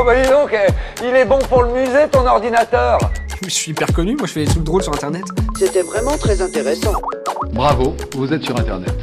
Oh bah dis donc, eh, il est bon pour le musée ton ordinateur Je suis hyper connu, moi je fais des trucs drôles sur internet. C'était vraiment très intéressant. Bravo, vous êtes sur internet.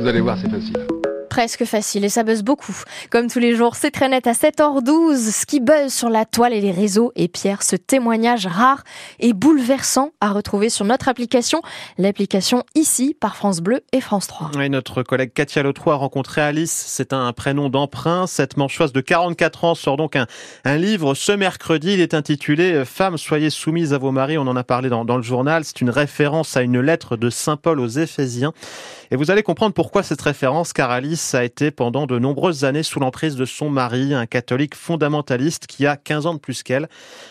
Vous allez voir, c'est facile presque facile et ça buzz beaucoup. Comme tous les jours, c'est très net à 7h12. Ce qui buzz sur la toile et les réseaux. Et Pierre, ce témoignage rare et bouleversant à retrouver sur notre application, l'application ici par France Bleu et France 3. Et notre collègue Katia Lotrou a rencontré Alice. C'est un prénom d'emprunt. Cette manchoise de 44 ans sort donc un, un livre ce mercredi. Il est intitulé Femmes, soyez soumises à vos maris. On en a parlé dans, dans le journal. C'est une référence à une lettre de Saint Paul aux Éphésiens. Et vous allez comprendre pourquoi cette référence, car Alice a été pendant de nombreuses années sous l'emprise de son mari, un catholique fondamentaliste qui a 15 ans de plus qu'elle.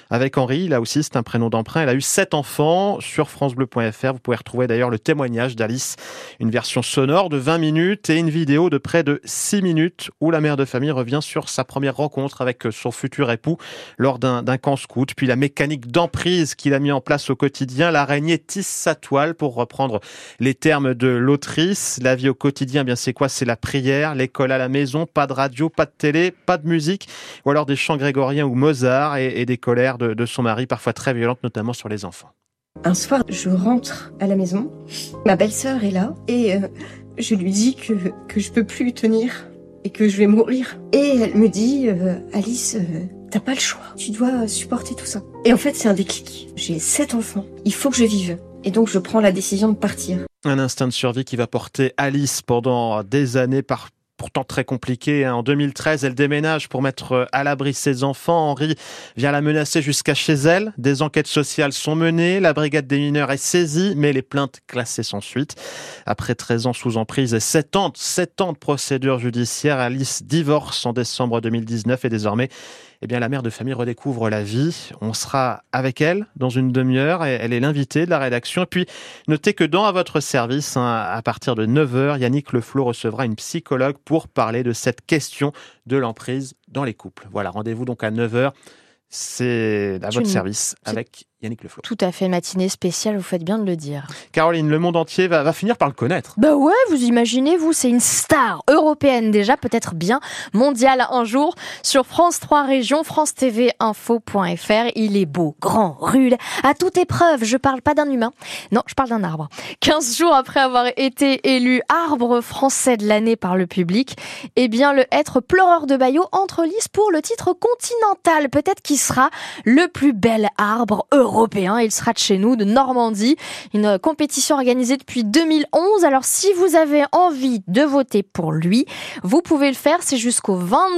Avec Henri, là aussi c'est un prénom d'emprunt, elle a eu sept enfants. Sur francebleu.fr, vous pouvez retrouver d'ailleurs le témoignage d'Alice, une version sonore de 20 minutes et une vidéo de près de 6 minutes où la mère de famille revient sur sa première rencontre avec son futur époux lors d'un camp scout, puis la mécanique d'emprise qu'il a mis en place au quotidien. L'araignée tisse sa toile, pour reprendre les termes de l'autrice. La vie au quotidien, bien c'est quoi? C'est la prière, l'école à la maison, pas de radio, pas de télé, pas de musique, ou alors des chants grégoriens ou Mozart et, des colères de, son mari, parfois très violentes, notamment sur les enfants. Un soir, je rentre à la maison, ma belle-sœur est là et euh, je lui dis que, que je peux plus tenir et que je vais mourir. Et elle me dit, euh, Alice, euh, t'as pas le choix, tu dois supporter tout ça. Et en fait, c'est un déclic. J'ai sept enfants, il faut que je vive. Et donc, je prends la décision de partir. Un instinct de survie qui va porter Alice pendant des années par pourtant très compliqué. Hein. En 2013, elle déménage pour mettre à l'abri ses enfants. Henri vient la menacer jusqu'à chez elle. Des enquêtes sociales sont menées. La brigade des mineurs est saisie, mais les plaintes classées sans suite. Après 13 ans sous emprise et 7 ans, 7 ans de procédure judiciaire, Alice divorce en décembre 2019 et désormais eh bien, la mère de famille redécouvre la vie. On sera avec elle dans une demi-heure. Elle est l'invitée de la rédaction. Et puis, notez que dans À votre service, hein, à partir de 9h, Yannick Leflot recevra une psychologue pour parler de cette question de l'emprise dans les couples. Voilà, rendez-vous donc à 9h. C'est à votre service avec Yannick Leflot. Tout à fait, matinée spéciale, vous faites bien de le dire. Caroline, le monde entier va, va finir par le connaître. Bah ouais, vous imaginez, vous, c'est une star européenne déjà, peut-être bien mondiale un jour. Sur France 3 Régions, France TV Info.fr, il est beau, grand, rude, à toute épreuve. Je parle pas d'un humain, non, je parle d'un arbre. 15 jours après avoir été élu arbre français de l'année par le public, eh bien, le être pleureur de Bayeux entre lice pour le titre continental. Peut-être qu'il sera le plus bel arbre européen européen. Il sera de chez nous, de Normandie. Une compétition organisée depuis 2011. Alors si vous avez envie de voter pour lui, vous pouvez le faire. C'est jusqu'au 22